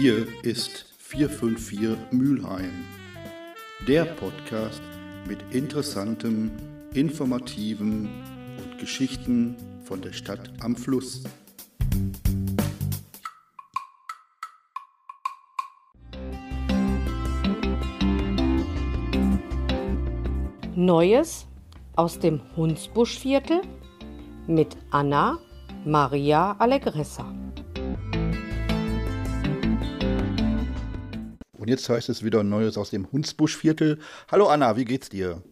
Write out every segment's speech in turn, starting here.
Hier ist 454 Mülheim, der Podcast mit interessantem, informativen und Geschichten von der Stadt am Fluss. Neues aus dem Hunsbuschviertel mit Anna Maria Allegressa. Und jetzt heißt es wieder Neues aus dem Hunsbuschviertel. Hallo Anna, wie geht's dir?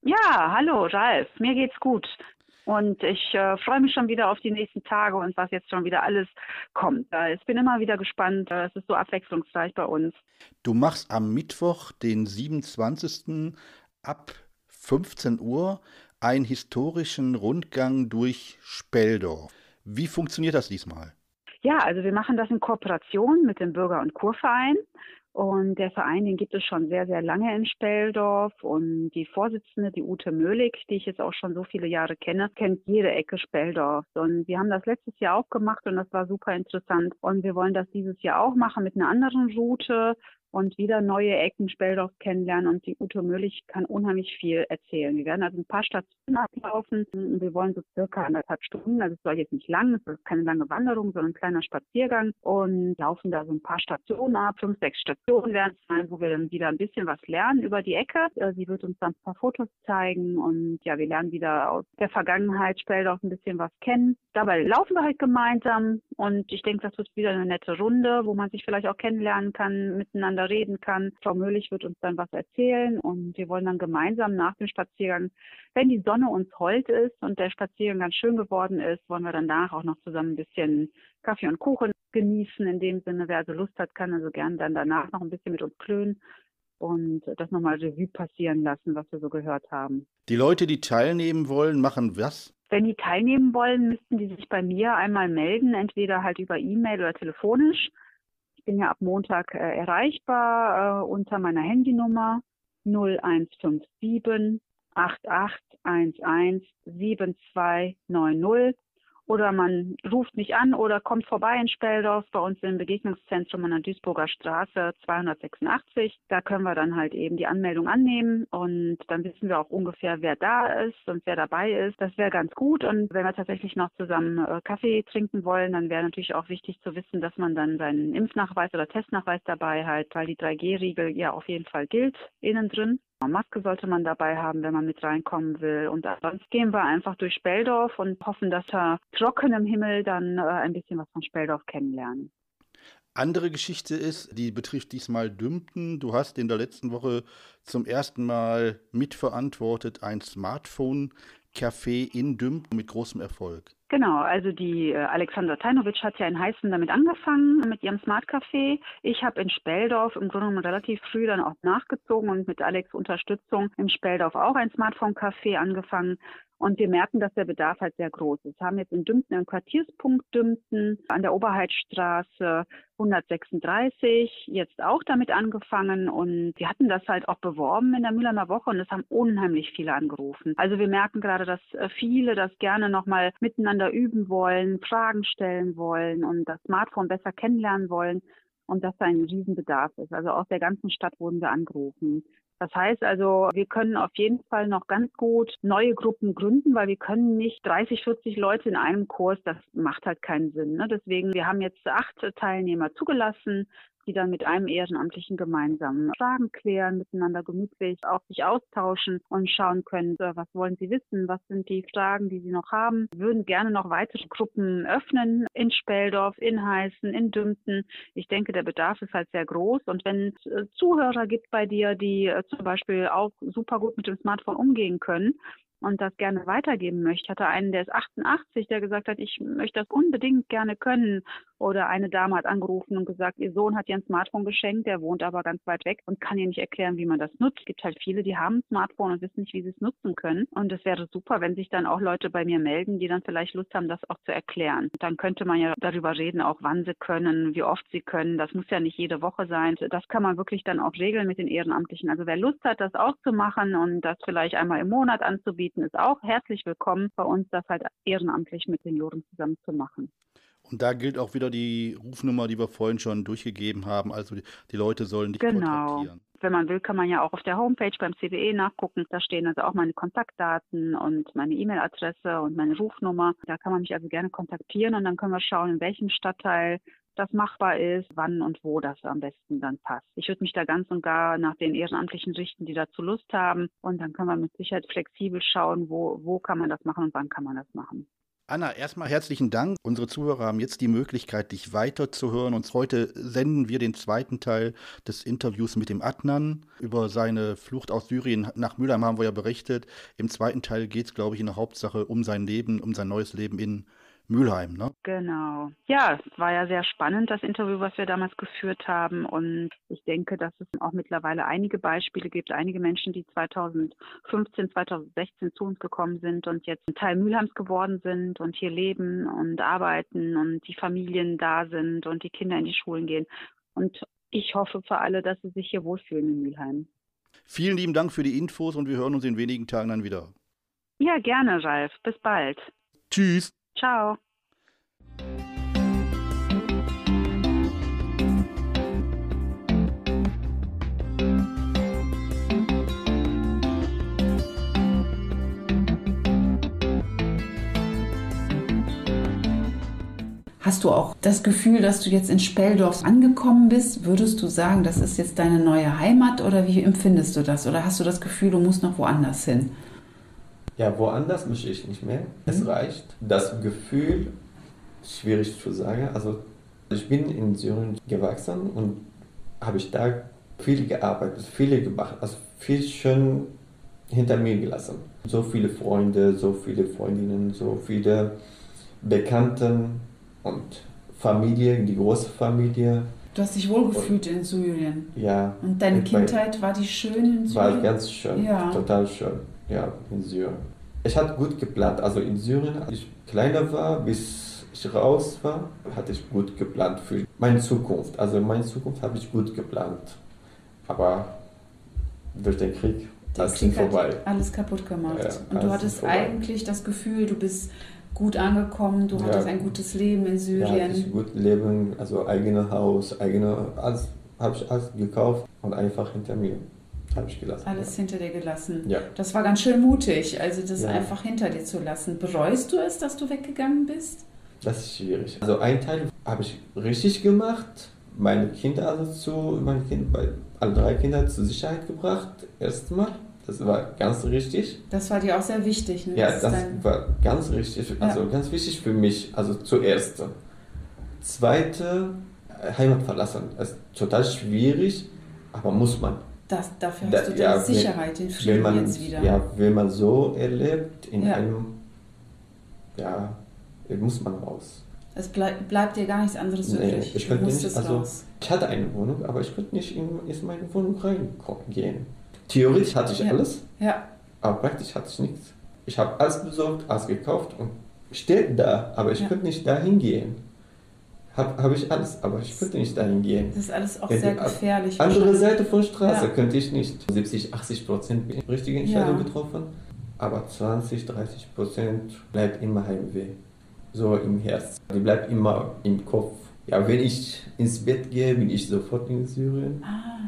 Ja, hallo Ralf, mir geht's gut. Und ich äh, freue mich schon wieder auf die nächsten Tage und was jetzt schon wieder alles kommt. Äh, ich bin immer wieder gespannt. Äh, es ist so abwechslungsreich bei uns. Du machst am Mittwoch, den 27. ab 15 Uhr einen historischen Rundgang durch Speldorf. Wie funktioniert das diesmal? Ja, also wir machen das in Kooperation mit dem Bürger- und Kurverein. Und der Verein, den gibt es schon sehr, sehr lange in Speldorf. Und die Vorsitzende, die Ute Möhlig, die ich jetzt auch schon so viele Jahre kenne, kennt jede Ecke Speldorf. Und wir haben das letztes Jahr auch gemacht und das war super interessant. Und wir wollen das dieses Jahr auch machen mit einer anderen Route und wieder neue Ecken Speldorf kennenlernen. Und die Ute Müllig kann unheimlich viel erzählen. Wir werden also ein paar Stationen ablaufen wir wollen so circa anderthalb Stunden, also es soll jetzt nicht lang, es ist keine lange Wanderung, sondern ein kleiner Spaziergang und laufen da so ein paar Stationen ab, fünf, sechs Stationen werden es sein, wo wir dann wieder ein bisschen was lernen über die Ecke. Äh, sie wird uns dann ein paar Fotos zeigen und ja, wir lernen wieder aus der Vergangenheit Speldorf ein bisschen was kennen. Dabei laufen wir halt gemeinsam und ich denke, das wird wieder eine nette Runde, wo man sich vielleicht auch kennenlernen kann, miteinander miteinander reden kann. Frau Möhlich wird uns dann was erzählen und wir wollen dann gemeinsam nach dem Spaziergang, wenn die Sonne uns hold ist und der Spaziergang ganz schön geworden ist, wollen wir danach auch noch zusammen ein bisschen Kaffee und Kuchen genießen. In dem Sinne, wer also Lust hat, kann also gern dann danach noch ein bisschen mit uns klönen und das nochmal Revue passieren lassen, was wir so gehört haben. Die Leute, die teilnehmen wollen, machen was? Wenn die teilnehmen wollen, müssten die sich bei mir einmal melden, entweder halt über E-Mail oder telefonisch. Ich bin ja ab Montag äh, erreichbar äh, unter meiner Handynummer 0157 8811 7290 oder man ruft mich an oder kommt vorbei in Speldorf bei uns im Begegnungszentrum an der Duisburger Straße 286. Da können wir dann halt eben die Anmeldung annehmen und dann wissen wir auch ungefähr, wer da ist und wer dabei ist. Das wäre ganz gut und wenn wir tatsächlich noch zusammen äh, Kaffee trinken wollen, dann wäre natürlich auch wichtig zu wissen, dass man dann seinen Impfnachweis oder Testnachweis dabei hat, weil die 3G-Riegel ja auf jeden Fall gilt innen drin. Maske sollte man dabei haben, wenn man mit reinkommen will. Und sonst gehen wir einfach durch Speldorf und hoffen, dass wir trocken im Himmel dann äh, ein bisschen was von Speldorf kennenlernen. Andere Geschichte ist, die betrifft diesmal Dümpten. Du hast in der letzten Woche zum ersten Mal mitverantwortet ein Smartphone-Café in Dümpten mit großem Erfolg. Genau, also die äh, Alexandra Tajnovic hat ja in Heißen damit angefangen, mit ihrem Smart Café. Ich habe in Speldorf im Grunde genommen relativ früh dann auch nachgezogen und mit Alex Unterstützung in Speldorf auch ein Smartphone Café angefangen. Und wir merken, dass der Bedarf halt sehr groß ist. Wir haben jetzt in Dümpten einen Quartierspunkt Dümpten an der Oberheidstraße 136 jetzt auch damit angefangen und wir hatten das halt auch beworben in der Mühlener Woche und es haben unheimlich viele angerufen. Also wir merken gerade, dass äh, viele das gerne nochmal miteinander üben wollen, Fragen stellen wollen und das Smartphone besser kennenlernen wollen und dass da ein Riesenbedarf ist. Also aus der ganzen Stadt wurden wir angerufen. Das heißt also, wir können auf jeden Fall noch ganz gut neue Gruppen gründen, weil wir können nicht 30, 40 Leute in einem Kurs, das macht halt keinen Sinn. Ne? Deswegen, wir haben jetzt acht Teilnehmer zugelassen die dann mit einem Ehrenamtlichen gemeinsam Fragen klären, miteinander gemütlich auch sich austauschen und schauen können, was wollen sie wissen, was sind die Fragen, die sie noch haben. Würden gerne noch weitere Gruppen öffnen in Speldorf, in Heißen, in Dümpten. Ich denke, der Bedarf ist halt sehr groß und wenn es äh, Zuhörer gibt bei dir, die äh, zum Beispiel auch super gut mit dem Smartphone umgehen können, und das gerne weitergeben möchte. Ich hatte einen, der ist 88, der gesagt hat, ich möchte das unbedingt gerne können. Oder eine Dame hat angerufen und gesagt, ihr Sohn hat ihr ein Smartphone geschenkt, der wohnt aber ganz weit weg und kann ihr nicht erklären, wie man das nutzt. Es gibt halt viele, die haben ein Smartphone und wissen nicht, wie sie es nutzen können. Und es wäre super, wenn sich dann auch Leute bei mir melden, die dann vielleicht Lust haben, das auch zu erklären. Dann könnte man ja darüber reden, auch wann sie können, wie oft sie können. Das muss ja nicht jede Woche sein. Das kann man wirklich dann auch regeln mit den Ehrenamtlichen. Also wer Lust hat, das auch zu machen und das vielleicht einmal im Monat anzubieten, ist auch herzlich willkommen bei uns, das halt ehrenamtlich mit Senioren zusammen zu machen. Und da gilt auch wieder die Rufnummer, die wir vorhin schon durchgegeben haben. Also die, die Leute sollen dich Genau. kontaktieren. Wenn man will, kann man ja auch auf der Homepage beim CWE nachgucken. Da stehen also auch meine Kontaktdaten und meine E-Mail-Adresse und meine Rufnummer. Da kann man mich also gerne kontaktieren und dann können wir schauen, in welchem Stadtteil das machbar ist, wann und wo das am besten dann passt. Ich würde mich da ganz und gar nach den Ehrenamtlichen richten, die dazu Lust haben. Und dann können wir mit Sicherheit flexibel schauen, wo, wo kann man das machen und wann kann man das machen. Anna, erstmal herzlichen Dank. Unsere Zuhörer haben jetzt die Möglichkeit, dich weiterzuhören. Und heute senden wir den zweiten Teil des Interviews mit dem Adnan. Über seine Flucht aus Syrien nach Mülheim haben wir ja berichtet. Im zweiten Teil geht es, glaube ich, in der Hauptsache um sein Leben, um sein neues Leben in Mülheim, ne? Genau. Ja, es war ja sehr spannend, das Interview, was wir damals geführt haben. Und ich denke, dass es auch mittlerweile einige Beispiele gibt, einige Menschen, die 2015, 2016 zu uns gekommen sind und jetzt ein Teil Mülheims geworden sind und hier leben und arbeiten und die Familien da sind und die Kinder in die Schulen gehen. Und ich hoffe für alle, dass sie sich hier wohlfühlen in Mülheim. Vielen lieben Dank für die Infos und wir hören uns in wenigen Tagen dann wieder. Ja, gerne, Ralf. Bis bald. Tschüss. Ciao. Hast du auch das Gefühl, dass du jetzt in Speldorf angekommen bist? Würdest du sagen, das ist jetzt deine neue Heimat oder wie empfindest du das? Oder hast du das Gefühl, du musst noch woanders hin? Ja, woanders möchte ich nicht mehr. Es reicht. Das Gefühl, schwierig zu sagen. Also ich bin in Syrien gewachsen und habe ich da viel gearbeitet, viele gemacht, also viel schön hinter mir gelassen. So viele Freunde, so viele Freundinnen, so viele Bekannten und Familie, die große Familie. Du hast dich wohlgefühlt in Syrien. Ja. Und deine Kindheit, war die schön in Syrien? War ganz schön, Ja. total schön, ja, in Syrien. Ich hatte gut geplant, also in Syrien, als ich kleiner war, bis ich raus war, hatte ich gut geplant für meine Zukunft. Also meine Zukunft habe ich gut geplant. Aber durch den Krieg, Der Krieg ist vorbei. hat alles kaputt gemacht. Ja, und du hattest eigentlich das Gefühl, du bist gut angekommen, du Ja. hattest ein gutes Leben in Ja, Syrien. hatte ich gut leben, also eigenes Haus, eigene, alles habe ich alles gekauft und einfach hinter mir habe ich gelassen. alles hinter dir gelassen. Ja. Das war ganz schön mutig, also das Ja. einfach hinter dir zu lassen. Bereust du es, dass du weggegangen bist? Das ist schwierig. Also ein Teil habe ich richtig gemacht, meine Kinder also zu, meine Kinder, alle drei Kinder zur Sicherheit gebracht, erstmal. Das war ganz richtig. Das war dir auch sehr wichtig. Ne? Ja, das dein- war ganz richtig, also ganz wichtig für mich, also zuerst. Zweite, Heimat verlassen. Das ist total schwierig, aber muss man. Das, dafür Da- hast du ja, Sicherheit, den Frieden man, jetzt wieder. ja, wenn man so erlebt, in Ja. einem, ja, muss man raus. Es bleib, bleibt dir gar nichts anderes Nee, übrig. ich könnte nicht, also raus. ich hatte eine Wohnung, aber ich konnte nicht in, in meine Wohnung reingehen. Theoretisch hatte ich Ja. alles, Ja, aber praktisch hatte ich nichts. Ich habe alles besorgt, alles gekauft und steht da, aber ich Ja. konnte nicht dahin gehen. Habe hab ich alles, aber ich konnte nicht dahin gehen. das ist alles auch Ja, sehr gefährlich. Andere. Seite von Straße Ja. könnte ich nicht. 70, 80 Prozent bin ich richtige Entscheidung Ja. getroffen, aber 20, 30 Prozent bleibt immer Heimweh. So im Herz. Die bleibt immer im Kopf. Ja, wenn ich ins Bett gehe, bin ich sofort in Syrien. Ah,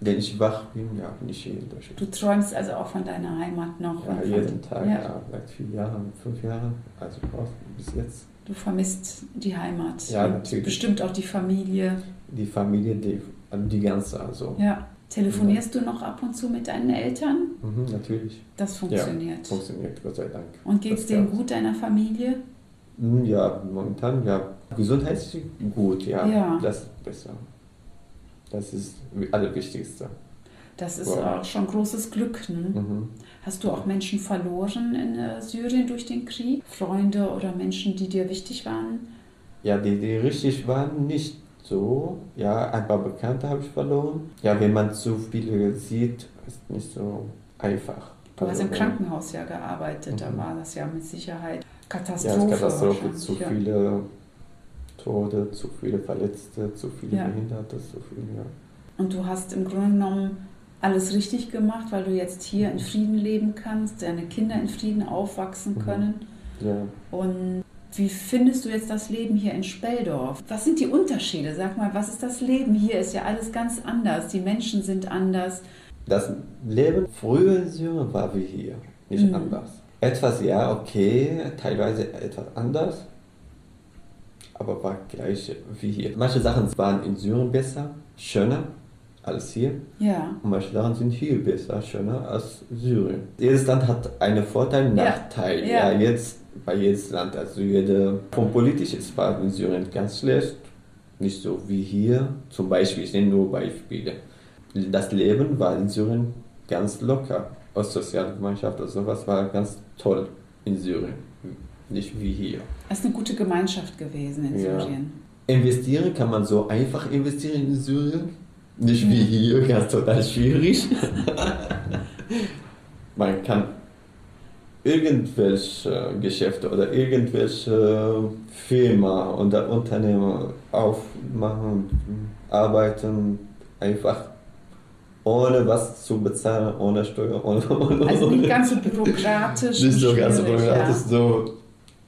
Wenn ich wach bin, ja, bin ich hier in Deutschland. du träumst also auch von deiner Heimat noch. Ja, jeden Tag, Ja. seit vier Jahren, fünf Jahren, also bis jetzt. Du vermisst die Heimat. Ja, natürlich. bestimmt auch die Familie. Die Familie, die, also die ganze, also. Ja. Telefonierst du noch ab und zu mit deinen Eltern? Mhm, natürlich. Das funktioniert. Funktioniert, Gott sei Dank. Und geht's Das denen gut, deiner Familie? Hm, Ja, momentan, ja. Gesundheitlich gut, ja. Ja. Das ist besser. Das ist das Allerwichtigste. Das ist Wow. auch schon großes Glück. Ne? Mhm. Hast du auch Menschen verloren in äh, Syrien durch den Krieg? Freunde oder Menschen, die dir wichtig waren? Ja, die, die richtig waren, nicht so. Ja, ein paar Bekannte habe ich verloren. Ja, wenn man zu viele sieht, ist nicht so einfach. Du hast Also, im Krankenhaus ja gearbeitet, da Mhm. war das ja mit Sicherheit Ja, Katastrophe. ist Katastrophe. Zu ja. viele Tode, zu viele Verletzte, zu viele Ja. Behinderte, zu viele. Ja. Und du hast im Grunde genommen alles richtig gemacht, weil du jetzt hier in Frieden leben kannst, deine Kinder in Frieden aufwachsen Mhm. können. Ja. Und Wie findest du jetzt das Leben hier in Speldorf? Was sind die Unterschiede? Sag mal, was ist das Leben hier? Ist ja alles ganz anders. Die Menschen sind anders. Das Leben früher in Syrien war wie hier, nicht Mhm. anders. Etwas, ja, okay, teilweise etwas anders, aber war gleich wie hier. Manche Sachen waren in Syrien besser, schöner als hier. Ja. Und manche Sachen sind hier besser, schöner als Syrien. Jedes Land hat einen Vorteil, einen Ja. Nachteil. Ja. Ja. jetzt bei jedes Land. Also jede, vom politisch ist war in Syrien ganz schlecht, nicht so wie hier. Zum Beispiel, ich nenne nur Beispiele. Das Leben war in Syrien ganz locker. Aus Sozialgemeinschaft oder sowas war ganz toll in Syrien. Nicht wie hier. Es ist eine gute Gemeinschaft gewesen in Ja. Syrien. Investieren kann man so einfach investieren in Syrien. Nicht wie hier, ganz total schwierig. man kann irgendwelche Geschäfte oder irgendwelche Firma oder Unternehmen aufmachen, arbeiten, einfach ohne was zu bezahlen, ohne Steuer, ohne, ohne, Also nicht ganz so bürokratisch. nicht so ganz schwierig, bürokratisch, ja. so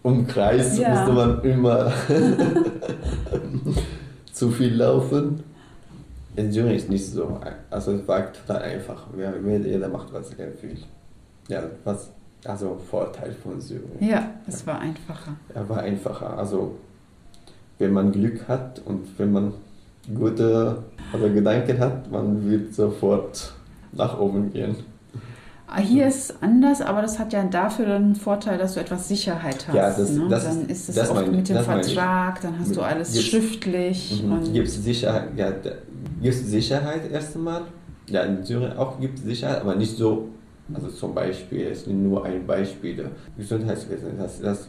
um Kreis Ja. musste man immer zu viel laufen. In Syrien ist nicht so, also es war total einfach. Jeder macht was er will. Ja, was, also Vorteil von Syrien. Ja, es war einfacher. Er war einfacher. Also wenn man Glück hat und wenn man gute oder Gedanken hat, man wird sofort nach oben gehen. Ah, Hier ist es anders, aber das hat ja dafür dann einen Vorteil, dass du etwas Sicherheit hast. Ja, das- ne? das dann ist- es oft meine- mit dem. Vertrag, dann hast du alles gibt's- schriftlich. Mhm. Gibt Sicherheit, ja, gibt es Sicherheit erst einmal. Ja, in Syrien auch gibt es Sicherheit, aber nicht so. Also zum Beispiel, es ist nur ein Beispiel. Gesundheitswesen, das, das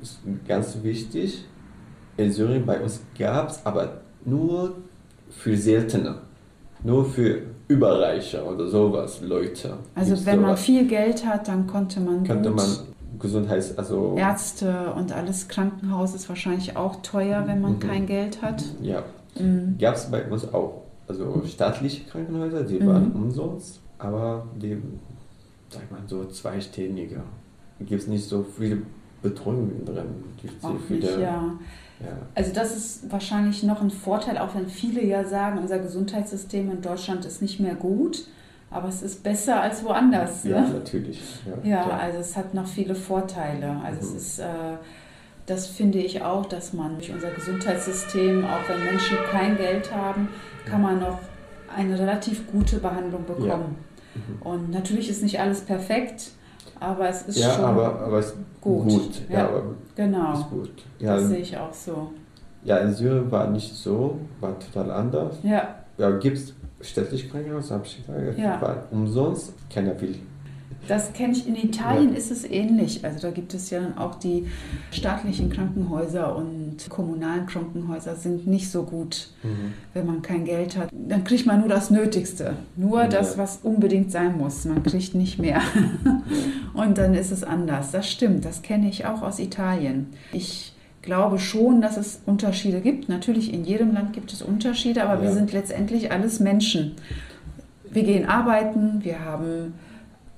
ist ganz wichtig. In Syrien bei uns gab es aber nur für Seltene, nur für Überreiche oder sowas, Leute. also Gibt's wenn man sowas. viel Geld hat, dann konnte man könnte man Gesundheits, also Ärzte und alles Krankenhaus ist wahrscheinlich auch teuer, wenn man Mhm. kein Geld hat. ja, Mhm. Gab es bei uns auch. Also staatliche Krankenhäuser, die Mhm. waren umsonst, aber die, sag mal so zweiständige. Gibt es nicht so viel Betreuung drin. Auch viele, nicht, ja. ja. Also das ist wahrscheinlich noch ein Vorteil, auch wenn viele ja sagen, unser Gesundheitssystem in Deutschland ist nicht mehr gut, aber es ist besser als woanders. Ja, ne? natürlich. Ja, Ja, also es hat noch viele Vorteile. Also Mhm. es ist, äh, das finde ich auch, dass man durch unser Gesundheitssystem, auch wenn Menschen kein Geld haben, kann man noch eine relativ gute Behandlung bekommen. Mhm. Und natürlich ist nicht alles perfekt, aber es ist ja schon aber, aber es gut. gut. Ja, Ja. aber genau. ist gut. Ja, Das sehe ich auch so. ja, in Syrien war nicht so, war total anders. Ja, Ja, gibt es städtliche Krankenhäuser, habe ich gesagt, Ja. war umsonst, keiner will. Das kenne ich. In Italien Ja. ist es ähnlich. Also da gibt es ja dann auch die staatlichen Krankenhäuser und kommunalen Krankenhäuser sind nicht so gut, Mhm. wenn man kein Geld hat. Dann kriegt man nur das Nötigste, nur Ja. das, was unbedingt sein muss. Man kriegt nicht mehr. und dann ist es anders. Das stimmt. Das kenne ich auch aus Italien. Ich glaube schon, dass es Unterschiede gibt. Natürlich in jedem Land gibt es Unterschiede, aber wir Ja. sind letztendlich alles Menschen. Wir gehen arbeiten, wir haben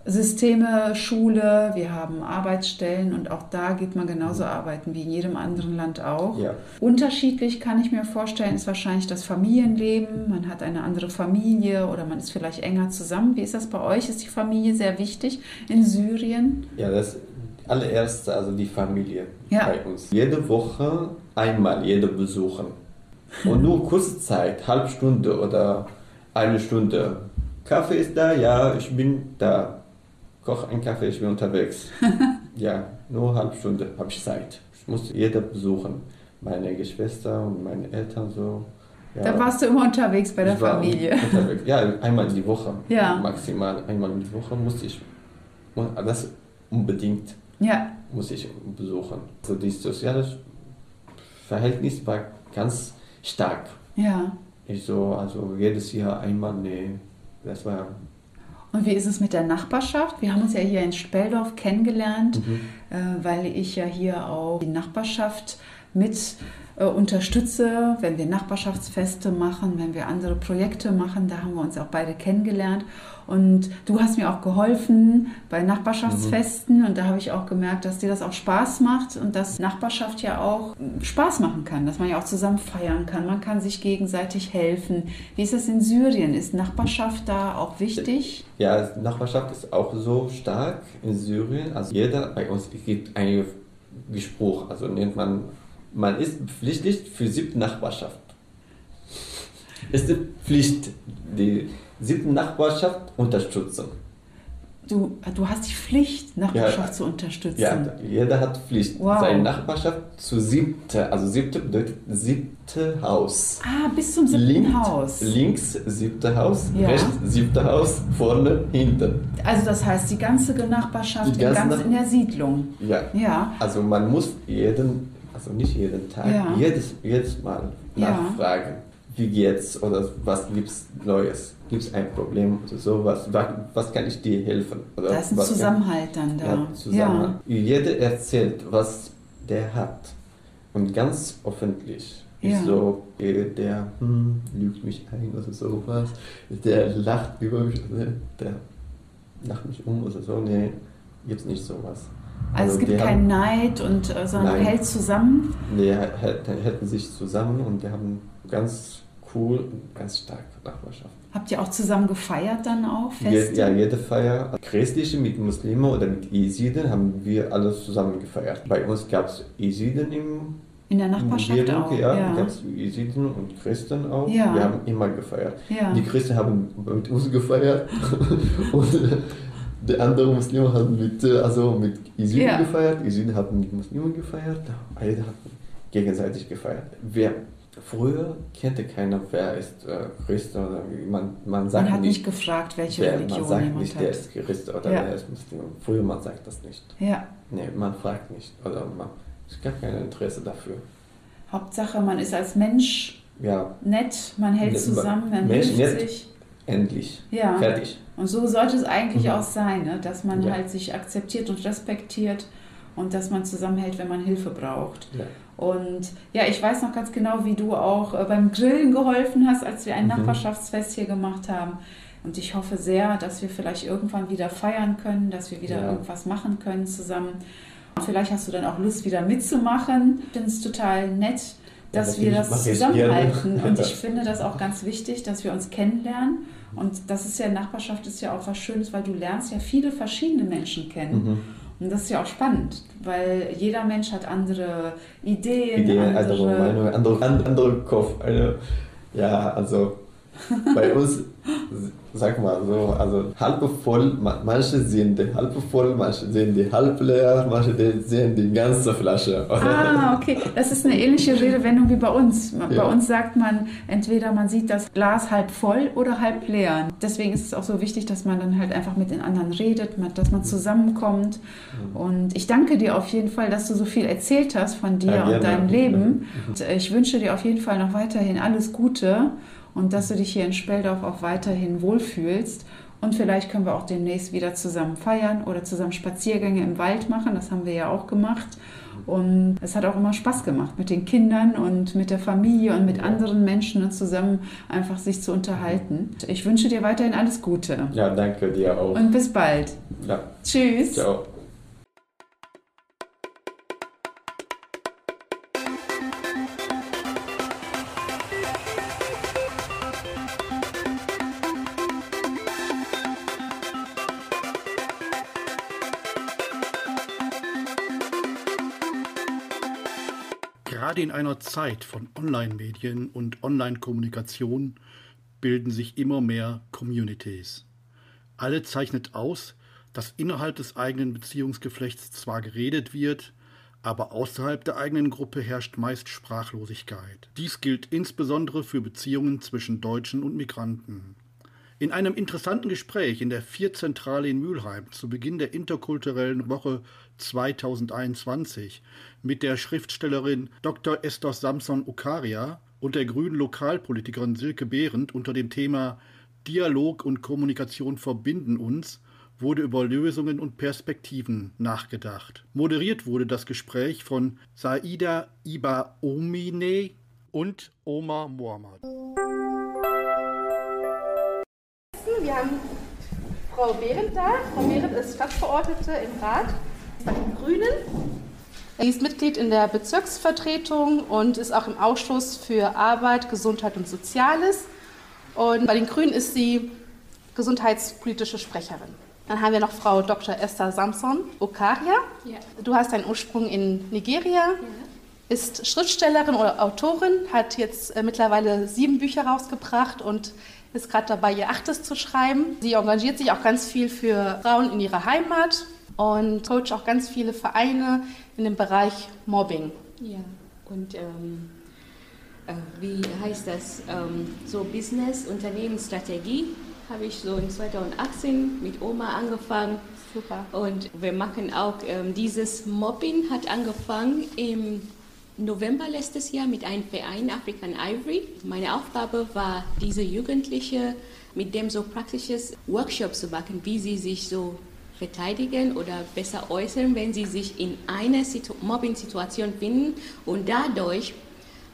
Systeme, Schule, wir haben Arbeitsstellen und auch da geht man genauso arbeiten wie in jedem anderen Land auch. Ja. Unterschiedlich kann ich mir vorstellen, ist wahrscheinlich das Familienleben. Man hat eine andere Familie oder man ist vielleicht enger zusammen. Wie ist das bei euch? Ist die Familie sehr wichtig in Syrien? Ja, das allererste, also die Familie Ja. bei uns. Jede Woche einmal jede besuchen. Und nur kurze Zeit, halbe Stunde oder eine Stunde. Kaffee ist da, ja, ich bin da. Koch einen Kaffee, ich bin unterwegs. ja, nur halbe Stunde habe ich Zeit. Ich muss jeder besuchen. Meine Geschwister und meine Eltern so. Ja. Da warst du immer unterwegs bei der Familie. Unterwegs. Ja, einmal die Woche. Ja. Maximal einmal die Woche musste ich. Das unbedingt Ja, muss ich besuchen. Also das soziale Verhältnis war ganz stark. ja. Ich so, also jedes Jahr einmal, nee, das war. Und wie ist es mit der Nachbarschaft? Wir haben uns ja hier in Speldorf kennengelernt. Mhm. äh, weil ich ja hier auch die Nachbarschaft mit äh, unterstütze, wenn wir Nachbarschaftsfeste machen, wenn wir andere Projekte machen. Da haben wir uns auch beide kennengelernt. Und du hast mir auch geholfen bei Nachbarschaftsfesten. Mhm. Und da habe ich auch gemerkt, dass dir das auch Spaß macht und dass Nachbarschaft ja auch Spaß machen kann, dass man ja auch zusammen feiern kann. Man kann sich gegenseitig helfen. Wie ist das in Syrien? Ist Nachbarschaft da auch wichtig? Ja, Nachbarschaft ist auch so stark in Syrien. Also jeder bei uns gibt einen Gespruch, also nennt man man ist verpflichtet für siebte Nachbarschaft. Es ist die Pflicht, die siebte Nachbarschaft unterstützen. Du, du hast die Pflicht, Nachbarschaft ja, zu unterstützen. Ja, jeder hat Pflicht. Wow. Seine Nachbarschaft zu siebte, also siebte bedeutet siebte Haus. Ah, bis zum siebten Links, Haus. Links siebte Haus, ja. rechts siebte Haus, vorne, hinten. Also das heißt, die ganze Nachbarschaft die ganze ganz Nach in der Siedlung. Ja. ja. Also man muss jeden also nicht jeden Tag, ja. jedes, jedes Mal nachfragen, ja. wie geht's oder was gibt's Neues, gibt es ein Problem oder so, was, was kann ich dir helfen? Oder da ist ein Zusammenhalt kann, dann da. Ja, Zusammenhalt. Ja. Jeder erzählt, was der hat und ganz öffentlich. Ja. So, der hm, lügt mich ein oder sowas, der lacht über mich, der lacht mich um oder so, nee, gibt es nicht sowas. Also, es gibt keinen Neid, und, äh, sondern nein, hält zusammen? Nee, hätten sich zusammen und wir haben ganz cool und ganz stark Nachbarschaft. Habt ihr auch zusammen gefeiert dann auch? Feste? Ja, jede Feier. Christliche mit Muslimen oder mit Isiden haben wir alles zusammen gefeiert. Bei uns gab es Isiden im in der Nachbarschaft Umgebung, auch? Ja, ja. gab es Isiden und Christen auch. Ja. Wir haben immer gefeiert. Ja. Die Christen haben mit uns gefeiert und die anderen Muslime haben mit, äh, also mit Isiden ja. gefeiert, Isiden hatten mit Muslimen gefeiert, beide hatten gegenseitig gefeiert. Wer, früher kannte keiner, wer ist äh, Christ oder man, man sagt Man hat nicht, nicht gefragt, welche wer, Religion Man sagt nicht, hat. der ist Christ oder ja. der ist Muslim. Früher man sagt das nicht. Ja. Nee, man fragt nicht oder man, es gab kein Interesse dafür. Hauptsache, man ist als Mensch ja. nett, man hält zusammen, man Mensch, hilft nett, sich. Endlich. Ja. Fertig. Und so sollte es eigentlich mhm. auch sein, ne? dass man ja. halt sich akzeptiert und respektiert und dass man zusammenhält, wenn man Hilfe braucht. Ja. Und ja, ich weiß noch ganz genau, wie du auch äh, beim Grillen geholfen hast, als wir ein mhm. Nachbarschaftsfest hier gemacht haben. Und ich hoffe sehr, dass wir vielleicht irgendwann wieder feiern können, dass wir wieder ja. irgendwas machen können zusammen. Vielleicht hast du dann auch Lust, wieder mitzumachen. Ich finde es total nett, dass ja, wir das zusammenhalten. Und ich finde das auch ganz wichtig, dass wir uns kennenlernen und das ist ja, Nachbarschaft ist ja auch was Schönes, weil du lernst ja viele verschiedene Menschen kennen. Mhm. Und das ist ja auch spannend, weil jeder Mensch hat andere Ideen, Ideen andere, andere Meinungen, andere, andere Kopf. Eine, ja, also bei uns sag mal so, also halb voll, manche sehen die halb voll, manche sehen die halb leer, manche sehen die ganze Flasche. Ah, okay. Das ist eine ähnliche Redewendung wie bei uns. Bei ja. uns sagt man entweder man sieht das Glas halb voll oder halb leer. Deswegen ist es auch so wichtig, dass man dann halt einfach mit den anderen redet, dass man zusammenkommt. Und ich danke dir auf jeden Fall, dass du so viel erzählt hast von dir ja, und deinem Leben. Und ich wünsche dir auf jeden Fall noch weiterhin alles Gute und dass du dich hier in Speldorf auch weiterhin wohlfühlst. Und vielleicht können wir auch demnächst wieder zusammen feiern oder zusammen Spaziergänge im Wald machen. Das haben wir ja auch gemacht. Und es hat auch immer Spaß gemacht, mit den Kindern und mit der Familie und mit anderen Menschen zusammen einfach sich zu unterhalten. Ich wünsche dir weiterhin alles Gute. Ja, danke dir auch. Und bis bald. Ja. Tschüss. Ciao. In einer Zeit von Online-Medien und Online-Kommunikation bilden sich immer mehr Communities. Alle zeichnet aus, dass innerhalb des eigenen Beziehungsgeflechts zwar geredet wird, aber außerhalb der eigenen Gruppe herrscht meist Sprachlosigkeit. Dies gilt insbesondere für Beziehungen zwischen Deutschen und Migranten. In einem interessanten Gespräch in der Vierzentrale in Mülheim zu Beginn der interkulturellen Woche 2021 mit der Schriftstellerin Dr. Estos Samson Okaria und der grünen Lokalpolitikerin Silke Behrendt unter dem Thema Dialog und Kommunikation verbinden uns wurde über Lösungen und Perspektiven nachgedacht. Moderiert wurde das Gespräch von Saida Iba-Omine und Omar Mohammad. Wir haben Frau Behrendt da. Frau Behrendt ist Stadtverordnete im Rat bei den Grünen. Sie ist Mitglied in der Bezirksvertretung und ist auch im Ausschuss für Arbeit, Gesundheit und Soziales. Und bei den Grünen ist sie gesundheitspolitische Sprecherin. Dann haben wir noch Frau Dr. Esther Samson Okaria. Ja. Du hast deinen Ursprung in Nigeria, ja. ist Schriftstellerin oder Autorin, hat jetzt äh, mittlerweile sieben Bücher rausgebracht und ist gerade dabei, ihr achtes zu schreiben. Sie engagiert sich auch ganz viel für Frauen in ihrer Heimat und coacht auch ganz viele Vereine in dem Bereich Mobbing. Ja, und ähm, äh, wie heißt das? Ähm, so Business, Unternehmensstrategie habe ich so in 2018 mit Oma angefangen. Super. Und wir machen auch ähm, dieses Mobbing hat angefangen im November letztes Jahr mit einem Verein African Ivory. Meine Aufgabe war, diese Jugendliche mit dem so praktisches Workshop zu machen, wie sie sich so verteidigen oder besser äußern, wenn sie sich in einer Mobbing-Situation finden. Und dadurch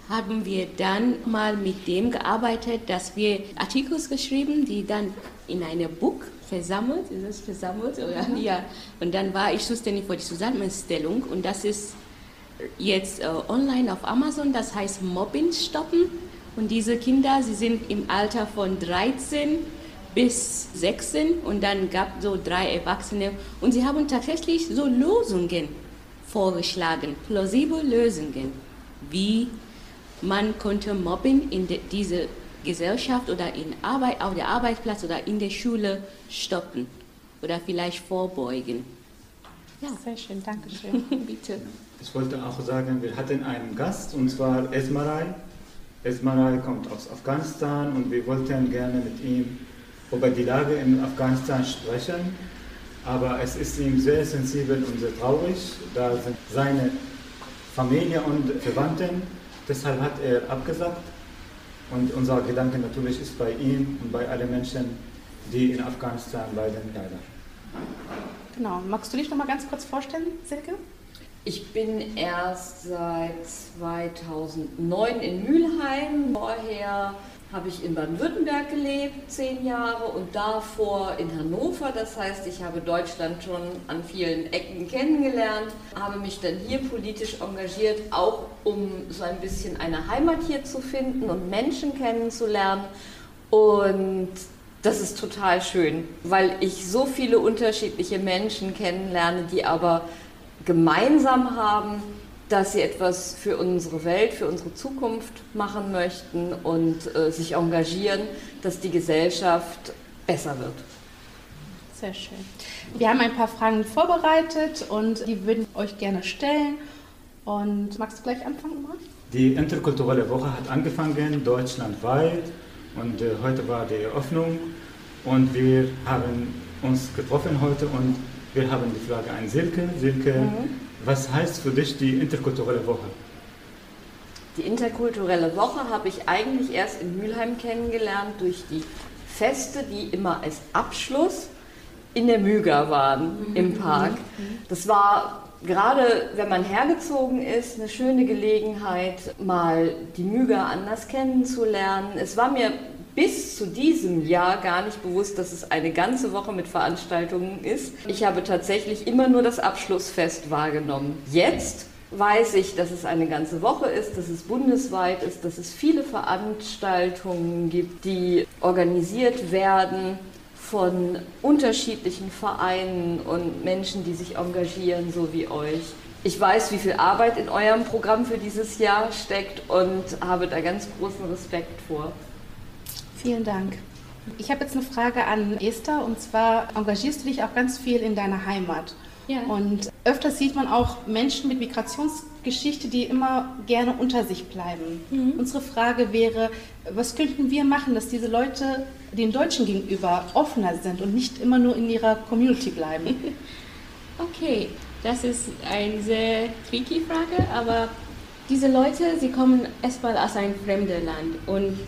haben wir dann mal mit dem gearbeitet, dass wir Artikel geschrieben, die dann in eine Buch versammelt, ist es versammelt? Oder? Mhm. ja, und dann war ich zuständig für die Zusammenstellung. Und das ist jetzt äh, online auf Amazon, das heißt Mobbing stoppen und diese Kinder, sie sind im Alter von 13 bis 16 und dann gab es so drei Erwachsene und sie haben tatsächlich so Lösungen vorgeschlagen, plausible Lösungen, wie man konnte Mobbing in de, diese Gesellschaft oder in Arbeit, auf der Arbeitsplatz oder in der Schule stoppen oder vielleicht vorbeugen. Ja, sehr schön, danke schön. Bitte. Ich wollte auch sagen, wir hatten einen Gast und zwar Esmarai. Esmarai kommt aus Afghanistan und wir wollten gerne mit ihm über die Lage in Afghanistan sprechen. Aber es ist ihm sehr sensibel und sehr traurig. Da sind seine Familie und Verwandten Deshalb hat er abgesagt und unser Gedanke natürlich ist bei ihm und bei allen Menschen, die in Afghanistan leiden, leider. Genau. Magst du dich noch mal ganz kurz vorstellen, Silke? Ich bin erst seit 2009 in Mülheim. Vorher habe ich in Baden-Württemberg gelebt, zehn Jahre, und davor in Hannover. Das heißt, ich habe Deutschland schon an vielen Ecken kennengelernt, habe mich dann hier politisch engagiert, auch um so ein bisschen eine Heimat hier zu finden und Menschen kennenzulernen. Und das ist total schön, weil ich so viele unterschiedliche Menschen kennenlerne, die aber gemeinsam haben, dass sie etwas für unsere Welt, für unsere Zukunft machen möchten und äh, sich engagieren, dass die Gesellschaft besser wird. Sehr schön. Wir haben ein paar Fragen vorbereitet und die würden euch gerne stellen. Und magst du gleich anfangen, Marc? Die interkulturelle Woche hat angefangen, deutschlandweit. Und äh, heute war die Eröffnung. Und wir haben uns getroffen heute und wir haben die Frage an Silke. Silke, mhm was heißt für dich die interkulturelle Woche? Die interkulturelle Woche habe ich eigentlich erst in Mülheim kennengelernt durch die Feste, die immer als Abschluss in der Müger waren im Park. Das war gerade, wenn man hergezogen ist, eine schöne Gelegenheit, mal die Müger anders kennenzulernen. Es war mir bis zu diesem Jahr gar nicht bewusst, dass es eine ganze Woche mit Veranstaltungen ist. Ich habe tatsächlich immer nur das Abschlussfest wahrgenommen. Jetzt weiß ich, dass es eine ganze Woche ist, dass es bundesweit ist, dass es viele Veranstaltungen gibt, die organisiert werden von unterschiedlichen Vereinen und Menschen, die sich engagieren, so wie euch. Ich weiß, wie viel Arbeit in eurem Programm für dieses Jahr steckt und habe da ganz großen Respekt vor. Vielen Dank. Ich habe jetzt eine Frage an Esther und zwar engagierst du dich auch ganz viel in deiner Heimat. Ja. Und öfters sieht man auch Menschen mit Migrationsgeschichte, die immer gerne unter sich bleiben. Mhm. Unsere Frage wäre, was könnten wir machen, dass diese Leute den Deutschen gegenüber offener sind und nicht immer nur in ihrer Community bleiben? Okay, das ist eine sehr tricky Frage, aber diese Leute, sie kommen erstmal aus einem fremden Land und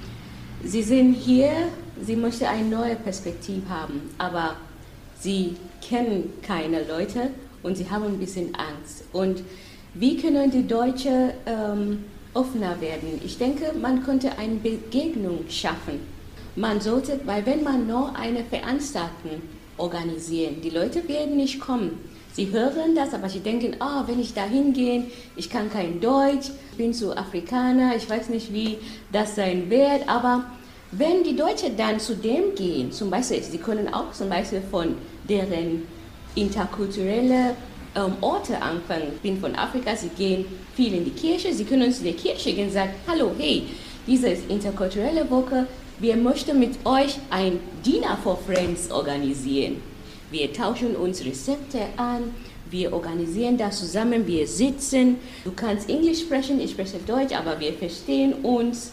Sie sind hier, Sie möchten eine neue Perspektive haben, aber Sie kennen keine Leute und sie haben ein bisschen Angst. Und wie können die Deutschen ähm, offener werden? Ich denke, man könnte eine Begegnung schaffen. Man sollte, weil wenn man nur eine Veranstaltung organisieren, die Leute werden nicht kommen. Sie hören das, aber sie denken, ah, wenn ich da hingehe, ich kann kein Deutsch, ich bin so Afrikaner, ich weiß nicht, wie das sein wird. Aber wenn die Deutschen dann zu dem gehen, zum Beispiel, sie können auch zum Beispiel von deren interkulturelle ähm, Orte anfangen. Ich bin von Afrika, sie gehen viel in die Kirche, sie können zu der Kirche gehen und sagen, hallo, hey, diese interkulturelle Woche, wir möchten mit euch ein Dinner for Friends organisieren. Wir tauschen uns Rezepte an, wir organisieren das zusammen, wir sitzen. Du kannst Englisch sprechen, ich spreche Deutsch, aber wir verstehen uns.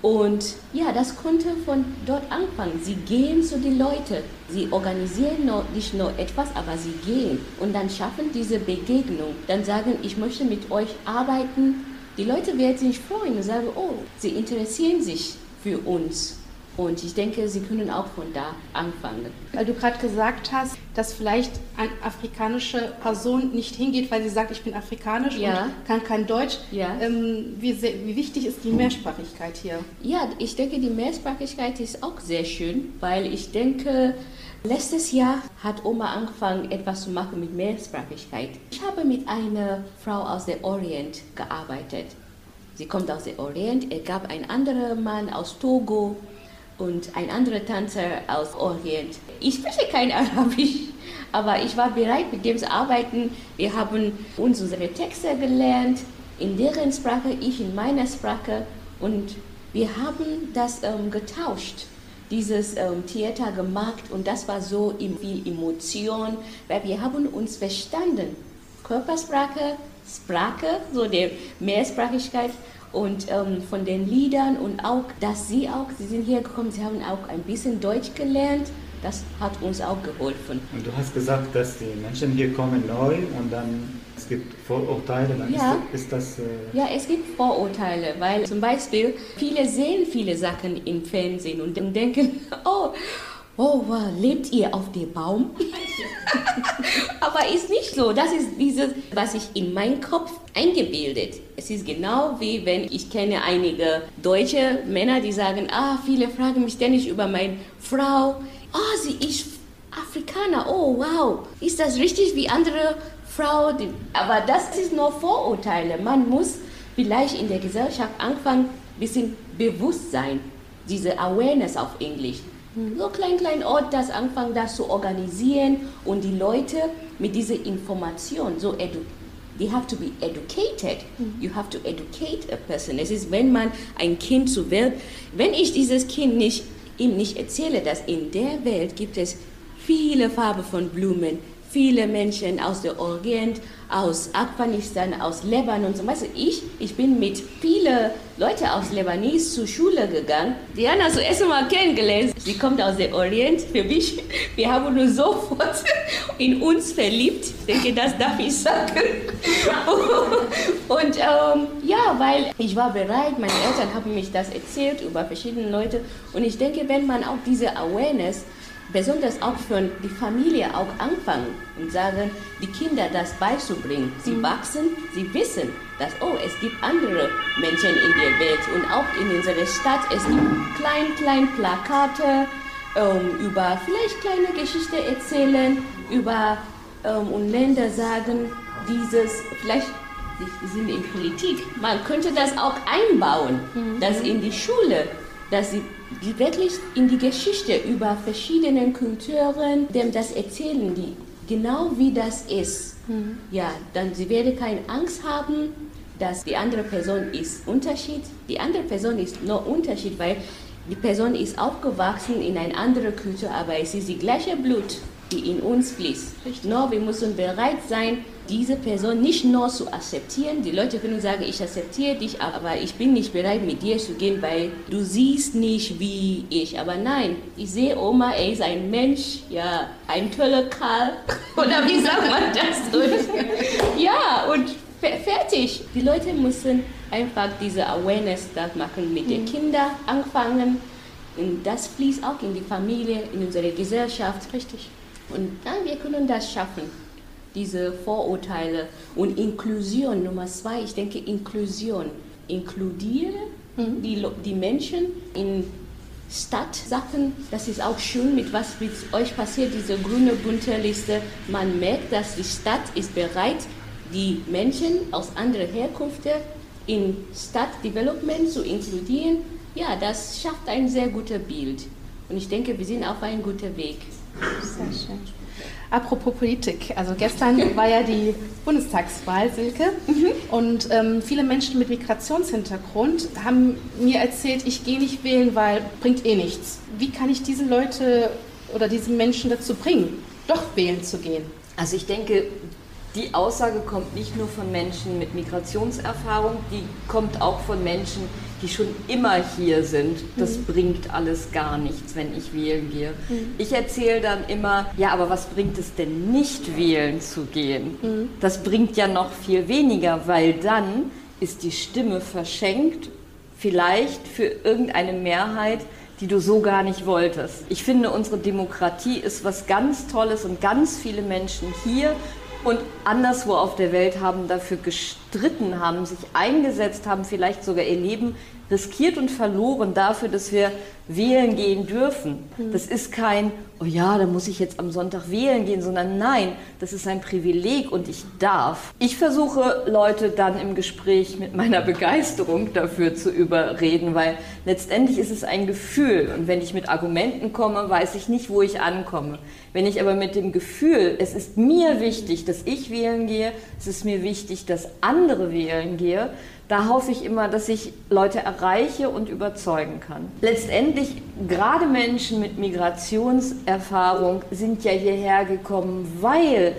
Und ja, das konnte von dort anfangen. Sie gehen zu den Leuten. Sie organisieren noch, nicht nur etwas, aber sie gehen und dann schaffen diese Begegnung. Dann sagen, ich möchte mit euch arbeiten. Die Leute werden sich freuen und sagen, oh, sie interessieren sich für uns. Und ich denke, Sie können auch von da anfangen. Weil du gerade gesagt hast, dass vielleicht eine afrikanische Person nicht hingeht, weil sie sagt, ich bin afrikanisch ja. und kann kein Deutsch. Ja. Ähm, wie, sehr, wie wichtig ist die Mehrsprachigkeit hier? Ja, ich denke, die Mehrsprachigkeit ist auch sehr schön, weil ich denke, Letztes Jahr hat Oma angefangen, etwas zu machen mit Mehrsprachigkeit. Ich habe mit einer Frau aus dem Orient gearbeitet. Sie kommt aus dem Orient. Es gab einen anderen Mann aus Togo und ein anderer Tänzer aus Orient. Ich spreche kein Arabisch, aber ich war bereit, mit dem zu arbeiten. Wir haben unsere Texte gelernt, in deren Sprache, ich in meiner Sprache. Und wir haben das ähm, getauscht, dieses ähm, Theater gemacht. Und das war so viel Emotion, weil wir haben uns verstanden. Körpersprache, Sprache, so der Mehrsprachigkeit und ähm, von den Liedern und auch, dass sie auch, sie sind hier gekommen, sie haben auch ein bisschen Deutsch gelernt. Das hat uns auch geholfen. Und du hast gesagt, dass die Menschen hier kommen neu und dann es gibt Vorurteile. Dann ja. Ist, ist das, äh ja, es gibt Vorurteile, weil zum Beispiel viele sehen viele Sachen im Fernsehen und denken, oh, oh, wow, lebt ihr auf dem Baum? Aber ist nicht so. Das ist dieses, was ich in meinem Kopf eingebildet. Es ist genau wie wenn ich kenne einige deutsche Männer, die sagen, ah, viele fragen mich ständig über meine Frau. Ah, oh, sie ist Afrikaner. Oh, wow. Ist das richtig wie andere Frauen? Aber das ist nur Vorurteile. Man muss vielleicht in der Gesellschaft anfangen, ein bisschen Bewusstsein, diese Awareness auf Englisch so klein, klein Ort, das anfangen, das zu organisieren und die Leute mit dieser Information so edu They have to be educated. Mhm. You have to educate a person. Es ist, wenn man ein Kind zur Welt, wenn ich dieses Kind nicht, ihm nicht erzähle, dass in der Welt gibt es viele Farben von Blumen, viele Menschen aus der Orient, aus Afghanistan, aus Lebanon. Zum Beispiel ich, ich bin mit vielen Leuten aus Lebanese zur Schule gegangen. Diana zuerst mal kennengelernt. Sie kommt aus der Orient. Für mich, wir haben uns sofort in uns verliebt. Ich denke, das darf ich sagen. Und ähm, ja, weil ich war bereit, meine Eltern haben mich das erzählt über verschiedene Leute. Und ich denke, wenn man auch diese Awareness besonders auch für die Familie auch anfangen und sagen, die Kinder das beizubringen. Sie mhm. wachsen, sie wissen, dass, oh, es gibt andere Menschen in der Welt und auch in unserer Stadt, es gibt klein, klein Plakate ähm, über vielleicht kleine Geschichte erzählen, über ähm, und Länder sagen, dieses, vielleicht sind in Politik, man könnte das auch einbauen, mhm. dass in die Schule dass sie wirklich in die Geschichte über verschiedene Kulturen dem das erzählen, die genau wie das ist. Mhm. Ja, dann sie werden keine Angst haben, dass die andere Person ist Unterschied. Die andere Person ist nur Unterschied, weil die Person ist aufgewachsen in einer anderen Kultur, aber es ist die gleiche Blut, die in uns fließt. Nur wir müssen bereit sein, diese Person nicht nur zu akzeptieren. Die Leute können sagen, ich akzeptiere dich, aber ich bin nicht bereit, mit dir zu gehen, weil du siehst nicht wie ich. Aber nein, ich sehe Oma, er ist ein Mensch, ja, ein toller Karl. Oder wie sagt man das? ja, und fertig. Die Leute müssen einfach diese Awareness das machen, mit den mhm. Kindern anfangen. Und das fließt auch in die Familie, in unsere Gesellschaft. Richtig. Und ja, wir können das schaffen, diese Vorurteile. Und Inklusion, Nummer zwei, ich denke Inklusion. Inkludiere mhm. die, die Menschen in Stadtsachen, das ist auch schön, mit was mit euch passiert, diese grüne bunte Liste. Man merkt, dass die Stadt ist bereit, die Menschen aus anderen Herkünften in Stadtdevelopment zu inkludieren. Ja, das schafft ein sehr gutes Bild. Und ich denke, wir sind auf einem guten Weg. Sehr schön. Apropos Politik, also gestern war ja die Bundestagswahl, Silke, mhm. und ähm, viele Menschen mit Migrationshintergrund haben mir erzählt, ich gehe nicht wählen, weil bringt eh nichts. Wie kann ich diese Leute oder diese Menschen dazu bringen, doch wählen zu gehen? Also ich denke, die Aussage kommt nicht nur von Menschen mit Migrationserfahrung, die kommt auch von Menschen, die schon immer hier sind. Das mhm. bringt alles gar nichts, wenn ich wählen gehe. Mhm. Ich erzähle dann immer, ja, aber was bringt es denn nicht wählen zu gehen? Mhm. Das bringt ja noch viel weniger, weil dann ist die Stimme verschenkt, vielleicht für irgendeine Mehrheit, die du so gar nicht wolltest. Ich finde, unsere Demokratie ist was ganz Tolles und ganz viele Menschen hier und anderswo auf der Welt haben dafür gestritten, haben sich eingesetzt, haben vielleicht sogar ihr Leben riskiert und verloren dafür, dass wir wählen gehen dürfen. Mhm. Das ist kein, oh ja, da muss ich jetzt am Sonntag wählen gehen, sondern nein, das ist ein Privileg und ich darf. Ich versuche Leute dann im Gespräch mit meiner Begeisterung dafür zu überreden, weil letztendlich ist es ein Gefühl und wenn ich mit Argumenten komme, weiß ich nicht, wo ich ankomme. Wenn ich aber mit dem Gefühl, es ist mir wichtig, dass ich wählen gehe, es ist mir wichtig, dass andere wählen gehe, da hoffe ich immer, dass ich Leute erreiche und überzeugen kann. Letztendlich, gerade Menschen mit Migrationserfahrung sind ja hierher gekommen, weil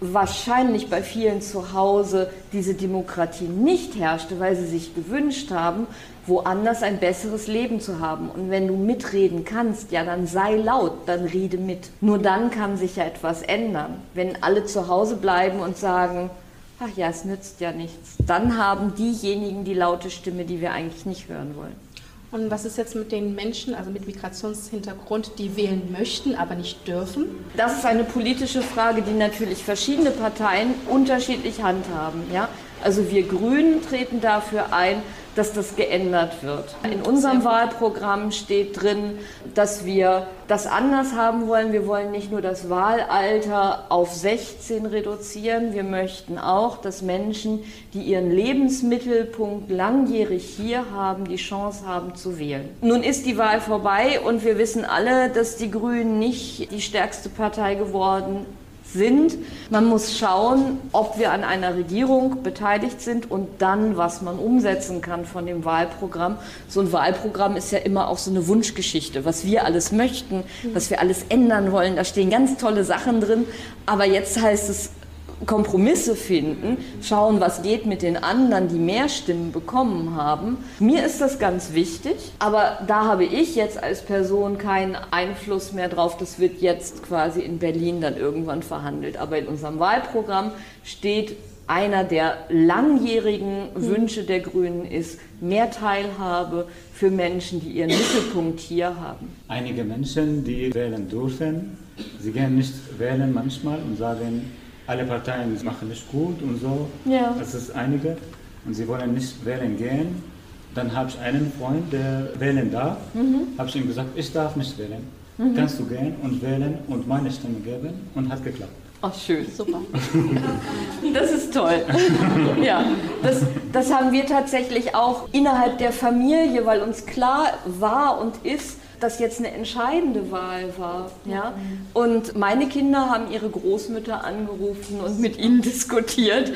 wahrscheinlich bei vielen zu Hause diese Demokratie nicht herrschte, weil sie sich gewünscht haben, woanders ein besseres Leben zu haben. Und wenn du mitreden kannst, ja, dann sei laut, dann rede mit. Nur dann kann sich ja etwas ändern. Wenn alle zu Hause bleiben und sagen, ach ja, es nützt ja nichts. Dann haben diejenigen die laute Stimme, die wir eigentlich nicht hören wollen. Und was ist jetzt mit den Menschen, also mit Migrationshintergrund, die wählen möchten, aber nicht dürfen? Das ist eine politische Frage, die natürlich verschiedene Parteien unterschiedlich handhaben. Ja? Also wir Grünen treten dafür ein, dass das geändert wird. In unserem Wahlprogramm steht drin, dass wir das anders haben wollen. Wir wollen nicht nur das Wahlalter auf 16 reduzieren, wir möchten auch, dass Menschen, die ihren Lebensmittelpunkt langjährig hier haben, die Chance haben zu wählen. Nun ist die Wahl vorbei und wir wissen alle, dass die Grünen nicht die stärkste Partei geworden sind. Man muss schauen, ob wir an einer Regierung beteiligt sind und dann, was man umsetzen kann von dem Wahlprogramm. So ein Wahlprogramm ist ja immer auch so eine Wunschgeschichte, was wir alles möchten, was wir alles ändern wollen. Da stehen ganz tolle Sachen drin. Aber jetzt heißt es, Kompromisse finden, schauen, was geht mit den anderen, die mehr Stimmen bekommen haben. Mir ist das ganz wichtig, aber da habe ich jetzt als Person keinen Einfluss mehr drauf. Das wird jetzt quasi in Berlin dann irgendwann verhandelt. Aber in unserem Wahlprogramm steht einer der langjährigen Wünsche der Grünen ist mehr Teilhabe für Menschen, die ihren Mittelpunkt hier haben. Einige Menschen, die wählen dürfen, sie gehen nicht wählen manchmal und sagen, alle Parteien machen nicht gut und so. Ja. Es ist einige und sie wollen nicht wählen gehen. Dann habe ich einen Freund, der wählen darf. Mhm. Habe ich ihm gesagt, ich darf nicht wählen. Mhm. Kannst du gehen und wählen und meine Stimme geben? Und hat geklappt. Ach, schön. Super. Das ist toll. Ja, das, das haben wir tatsächlich auch innerhalb der Familie, weil uns klar war und ist, das jetzt eine entscheidende Wahl war. Ja? Und meine Kinder haben ihre Großmütter angerufen und mit ihnen diskutiert.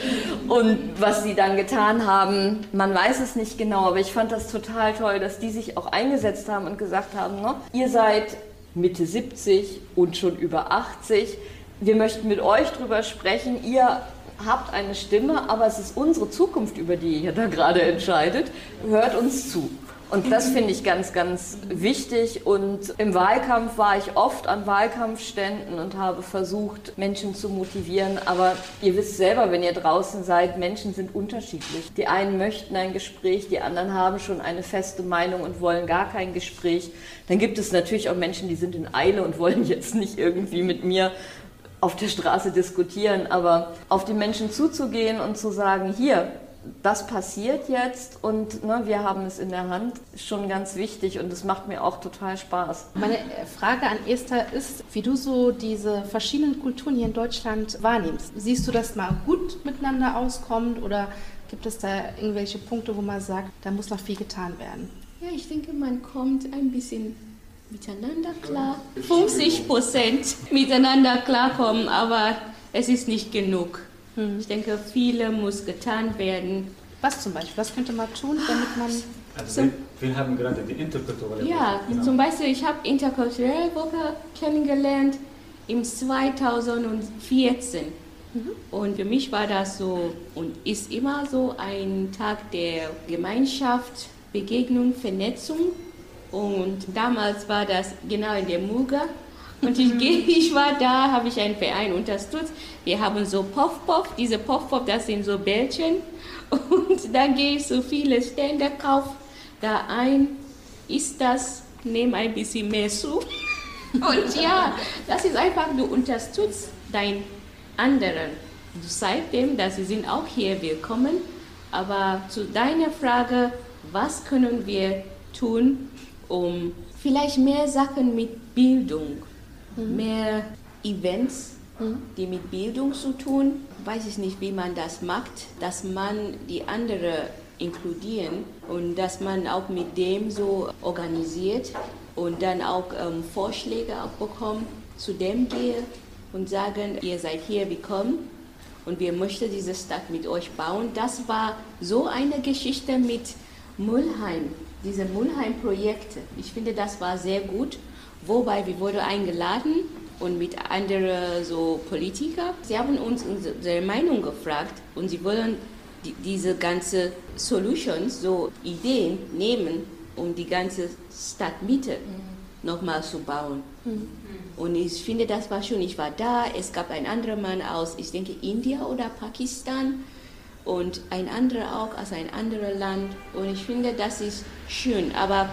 Und was sie dann getan haben, man weiß es nicht genau, aber ich fand das total toll, dass die sich auch eingesetzt haben und gesagt haben, ne, ihr seid Mitte 70 und schon über 80. Wir möchten mit euch drüber sprechen. Ihr habt eine Stimme, aber es ist unsere Zukunft, über die ihr da gerade entscheidet. Hört uns zu. Und das finde ich ganz, ganz wichtig. Und im Wahlkampf war ich oft an Wahlkampfständen und habe versucht, Menschen zu motivieren. Aber ihr wisst selber, wenn ihr draußen seid, Menschen sind unterschiedlich. Die einen möchten ein Gespräch, die anderen haben schon eine feste Meinung und wollen gar kein Gespräch. Dann gibt es natürlich auch Menschen, die sind in Eile und wollen jetzt nicht irgendwie mit mir auf der Straße diskutieren, aber auf die Menschen zuzugehen und zu sagen, hier, das passiert jetzt und ne, wir haben es in der Hand, ist schon ganz wichtig und es macht mir auch total Spaß. Meine Frage an Esther ist, wie du so diese verschiedenen Kulturen hier in Deutschland wahrnimmst. Siehst du, dass mal gut miteinander auskommt oder gibt es da irgendwelche Punkte, wo man sagt, da muss noch viel getan werden? Ja, ich denke, man kommt ein bisschen miteinander klar. 50 Prozent miteinander klarkommen, aber es ist nicht genug. Hm. Ich denke, viele muss getan werden. Was zum Beispiel? Was könnte man tun, damit man... Also wir, wir, haben gerade die interkulturelle Ja, genau. zum Beispiel, ich habe interkulturelle Woche kennengelernt im 2014. Mhm. Und für mich war das so und ist immer so ein Tag der Gemeinschaft, Begegnung, Vernetzung. Und damals war das genau in der Muga und ich, ich war da, habe ich einen Verein unterstützt. Wir haben so Puff-Puff, diese Puff-Puff, das sind so Bällchen. Und dann gehe ich so viele Stände, kauf da ein, isst das, nehme ein bisschen mehr zu. Und ja, das ist einfach, du unterstützt deinen anderen. Du zeigst dem, dass sie sind auch hier willkommen. Aber zu deiner Frage, was können wir tun, um vielleicht mehr Sachen mit Bildung mhm. mehr Events, mhm. die mit Bildung zu tun. Weiß ich nicht, wie man das macht, dass man die andere inkludieren und dass man auch mit dem so organisiert und dann auch ähm, Vorschläge auch bekommt, zu dem gehe und sagen, ihr seid hier willkommen und wir möchten diese Stadt mit euch bauen. Das war so eine Geschichte mit Mulheim, diese Mulheim-Projekte. Ich finde, das war sehr gut Wobei wir wurden eingeladen und mit anderen so Politiker. Sie haben uns unsere Meinung gefragt und sie wollen die, diese ganze Solutions, so Ideen nehmen, um die ganze Stadtmitte mhm. nochmal zu bauen. Mhm. Und ich finde, das war schon, ich war da, es gab ein anderer Mann aus, ich denke, India oder Pakistan und ein anderer auch aus einem anderen Land. Und ich finde, das ist schön. Aber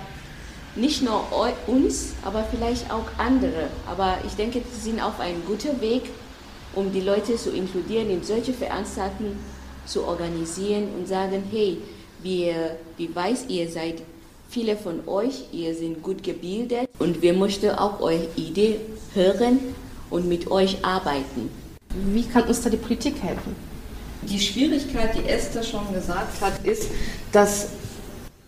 nicht nur uns, aber vielleicht auch andere. Aber ich denke, sie sind auf einem guten Weg, um die Leute zu inkludieren, in solche Veranstaltungen zu organisieren und sagen, hey, wir, wie weiß ihr seid viele von euch, ihr seid gut gebildet und wir möchten auch eure Idee hören und mit euch arbeiten. Wie kann uns da die Politik helfen? Die Schwierigkeit, die Esther schon gesagt hat, ist, dass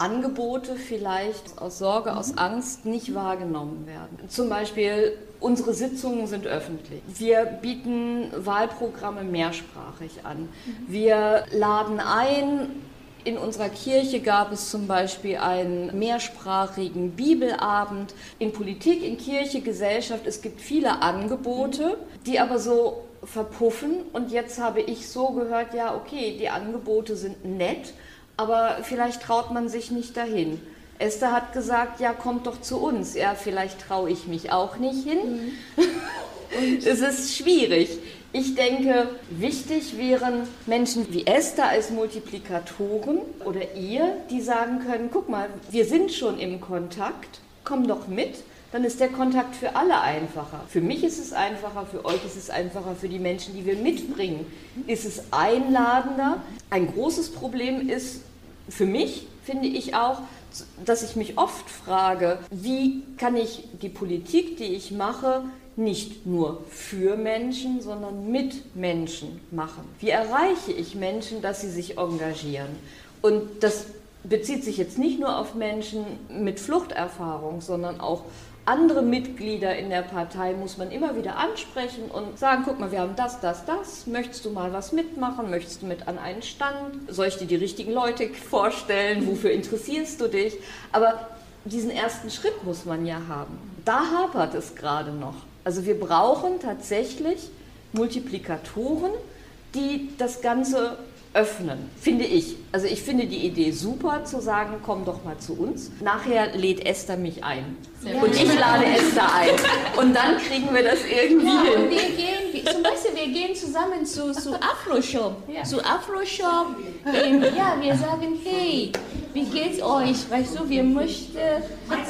Angebote vielleicht aus Sorge, aus Angst nicht wahrgenommen werden. Zum Beispiel, unsere Sitzungen sind öffentlich. Wir bieten Wahlprogramme mehrsprachig an. Wir laden ein, in unserer Kirche gab es zum Beispiel einen mehrsprachigen Bibelabend. In Politik, in Kirche, Gesellschaft, es gibt viele Angebote, die aber so verpuffen. Und jetzt habe ich so gehört, ja, okay, die Angebote sind nett, aber vielleicht traut man sich nicht dahin. Esther hat gesagt, ja, kommt doch zu uns. Ja, vielleicht traue ich mich auch nicht hin. Mhm. es ist schwierig. Ich denke, wichtig wären Menschen wie Esther als Multiplikatoren oder ihr, die sagen können, guck mal, wir sind schon im Kontakt, komm doch mit dann ist der Kontakt für alle einfacher. Für mich ist es einfacher, für euch ist es einfacher, für die Menschen, die wir mitbringen, ist es einladender. Ein großes Problem ist für mich, finde ich auch, dass ich mich oft frage, wie kann ich die Politik, die ich mache, nicht nur für Menschen, sondern mit Menschen machen? Wie erreiche ich Menschen, dass sie sich engagieren? Und das bezieht sich jetzt nicht nur auf Menschen mit Fluchterfahrung, sondern auch andere Mitglieder in der Partei muss man immer wieder ansprechen und sagen, guck mal, wir haben das, das, das, möchtest du mal was mitmachen, möchtest du mit an einen Stand, soll ich dir die richtigen Leute vorstellen, wofür interessierst du dich? Aber diesen ersten Schritt muss man ja haben. Da hapert es gerade noch. Also wir brauchen tatsächlich Multiplikatoren, die das Ganze öffnen, finde ich. Also ich finde die Idee super, zu sagen, komm doch mal zu uns. Nachher lädt Esther mich ein. Und ich lade Esther ein. Und dann kriegen wir das irgendwie Ja, hin. und wir gehen, wir, zum Beispiel, wir gehen zusammen zu, zu Afro-Shop. Zu Afro-Shop. Ja, wir sagen, hey, wie geht's euch? Weißt du, wir möchten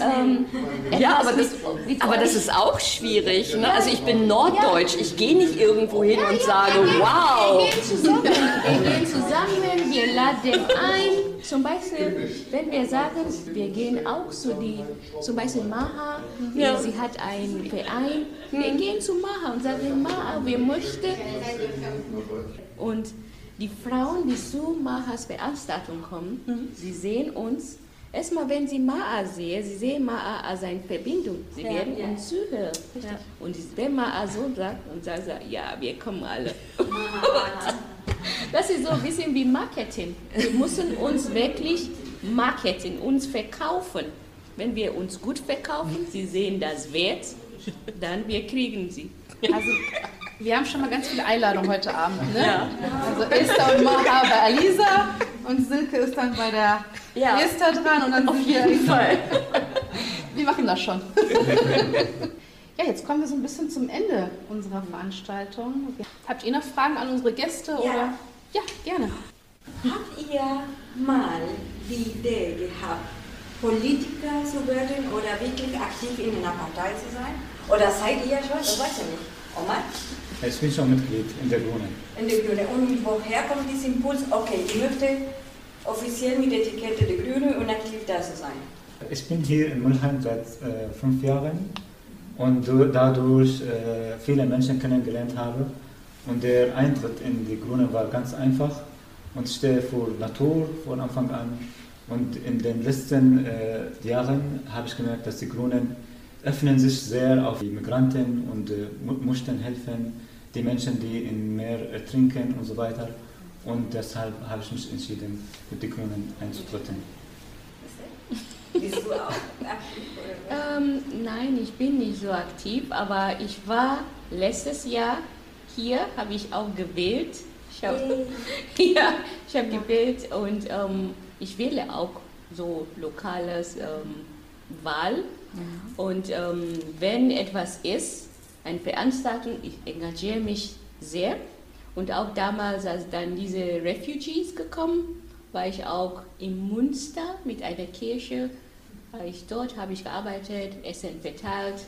ähm, Ja, aber das, mit, mit aber das ist auch schwierig. Ne? Also ich bin norddeutsch. Ich gehe nicht irgendwo hin und sage, wir gehen, wow. Wir gehen zusammen, wir gehen zusammen, wir laden ein. Zum Beispiel, wenn wir sagen, wir gehen auch zu die, zum Beispiel Maha, Ja. sie hat einen Verein. Wir gehen zu Maha und sagen, Maha, wir möchten. Und die Frauen, die zu Mahas Veranstaltung kommen, sie sehen uns. Erstmal, wenn sie Maa sehen, sie sehen Maa als eine Verbindung. Sie Ja, werden ja. uns zuhören. Ja. Und wenn Maa so sagt und sagt, ja, wir kommen alle. Das ist so ein bisschen wie Marketing. Wir müssen uns wirklich marketing, uns verkaufen. Wenn wir uns gut verkaufen, sie sehen das Wert, dann wir kriegen sie. Also, wir haben schon mal ganz viele Einladungen heute Abend. Ne? Ja. Also Esther und Maha bei Alisa und Silke ist dann bei der Ja. Esther dran und dann Auf sind wir. jeden Fall. Wir machen das schon. Ja, jetzt kommen wir so ein bisschen zum Ende unserer Veranstaltung. Habt ihr noch Fragen an unsere Gäste? Oder? Ja, gerne. Habt ihr mal die Idee gehabt, Politiker zu werden oder wirklich aktiv in einer Partei zu sein? Oder seid ihr schon? Das weiß ich nicht. Omar? Ich bin schon Mitglied in der Grünen. In der Grüne. Und woher kommt dieser Impuls? Okay, ich möchte offiziell mit der Etikette der Grüne und aktiv da zu sein. Ich bin hier in Mülheim seit äh, fünf Jahren und du- dadurch äh, viele Menschen kennengelernt habe. Und der Eintritt in die Grünen war ganz einfach und ich stehe für Natur von Anfang an. Und in den letzten äh, Jahren habe ich gemerkt, dass die Grünen öffnen sich sehr auf die Migranten und äh, möchten helfen, die Menschen, die im Meer ertrinken und so weiter. Und deshalb habe ich mich entschieden, für die Grünen einzutreten. Bist du auch? Ähm, nein, ich bin nicht so aktiv, aber ich war letztes Jahr hier, habe ich auch gewählt. Ich habe ja, ich habe gewählt und ähm, ich wähle auch so lokales ähm, Wahl. Und ähm, wenn etwas ist, eine Veranstaltung, ich engagiere mich sehr. Und auch damals, als dann diese Refugees gekommen, war ich auch in Münster mit einer Kirche. War ich dort, habe ich gearbeitet, Essen verteilt.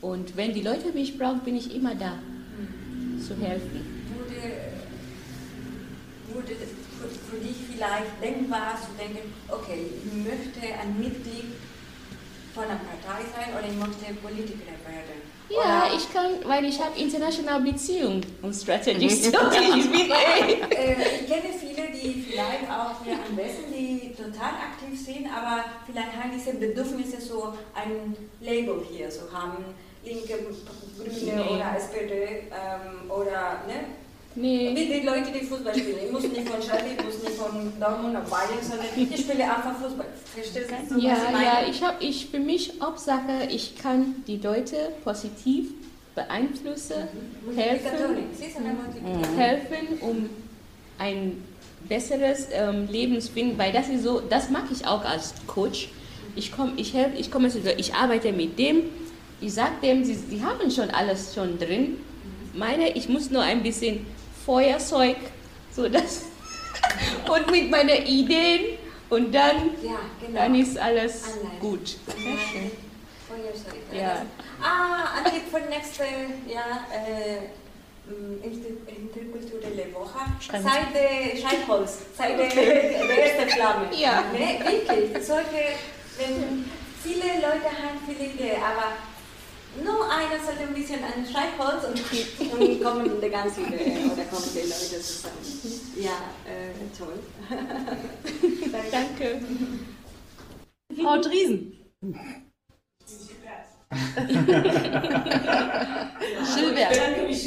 Und wenn die Leute mich brauchen, bin ich immer da, zu helfen. Wurde, wurde es für, dich vielleicht denkbar zu denken, okay, ich möchte ein Mitglied von einer Partei sein oder ich möchte Politiker werden? Ja, Oder- ich kann, weil ich habe internationale Beziehungen und Strategie. Ich bin. Äh, ich kenne viele, die vielleicht auch hier anwesend, die total aktiv sind, aber vielleicht haben diese Bedürfnisse, so ein Label hier zu haben, linke, grüne Nee. oder SPD ähm, oder, ne? Nee. Wie die Leute, die Fußball spielen. Ich muss nicht von Schalke, ich muss nicht von Dortmund nach Bayern, sondern ich spiele einfach Fußball. Verstehst du, Ja, ja, ich habe ich für mich Hauptsache, ich kann die Leute positiv beeinflussen, helfen, ist eine Multiplikatorin. helfen, um ein besseres ähm, Leben zu finden, weil das ist so, das mag ich auch als Coach. Ich komme, ich helfe, ich komme, zu- ich arbeite mit dem, ich sage dem, sie, sie haben schon alles schon drin. Meine, ich muss nur ein bisschen Feuerzeug, so das und mit meinen Ideen und dann, Ja, genau. dann ist alles Anleitung. gut. Sehr schön. Feuerzeug. Ja. Ah, Tipp für nächste ja, äh, interkulturelle Woche. Schreiben Sei der Scheitholz, sei der, der erste Flamme. Ja. Ne? Wirklich. Solche, wenn viele Leute haben viele Ideen, aber nur einer sollte ein bisschen an Scheitholz und, und kommen die ganze Idee oder kommen die Leute zusammen. Ja, äh, toll. Danke. Frau Driesen.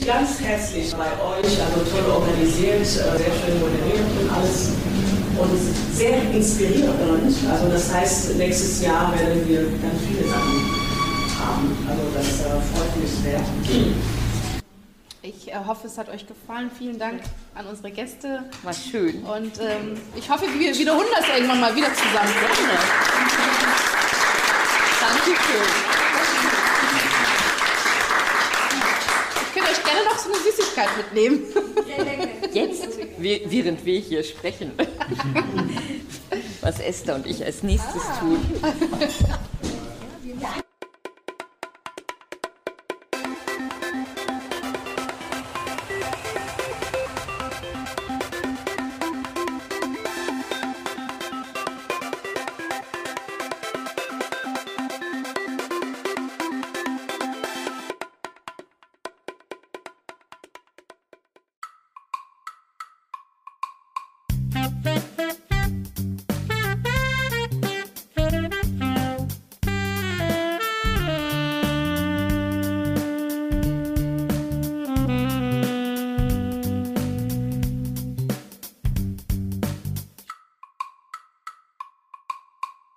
ganz herzlich bei euch, also toll organisiert, äh, sehr schön moderiert und alles und sehr inspirierend. Also das heißt, nächstes Jahr werden wir ganz viele Sachen haben. Also das äh, freut mich sehr. Ich äh, hoffe, es hat euch gefallen. Vielen Dank an unsere Gäste. War schön. Und ähm, ich hoffe, wir wiederholen das irgendwann mal wieder zusammen. Danke schön. Flipchart mitnehmen. Jetzt, während wir hier sprechen. Was Esther und ich als nächstes tun.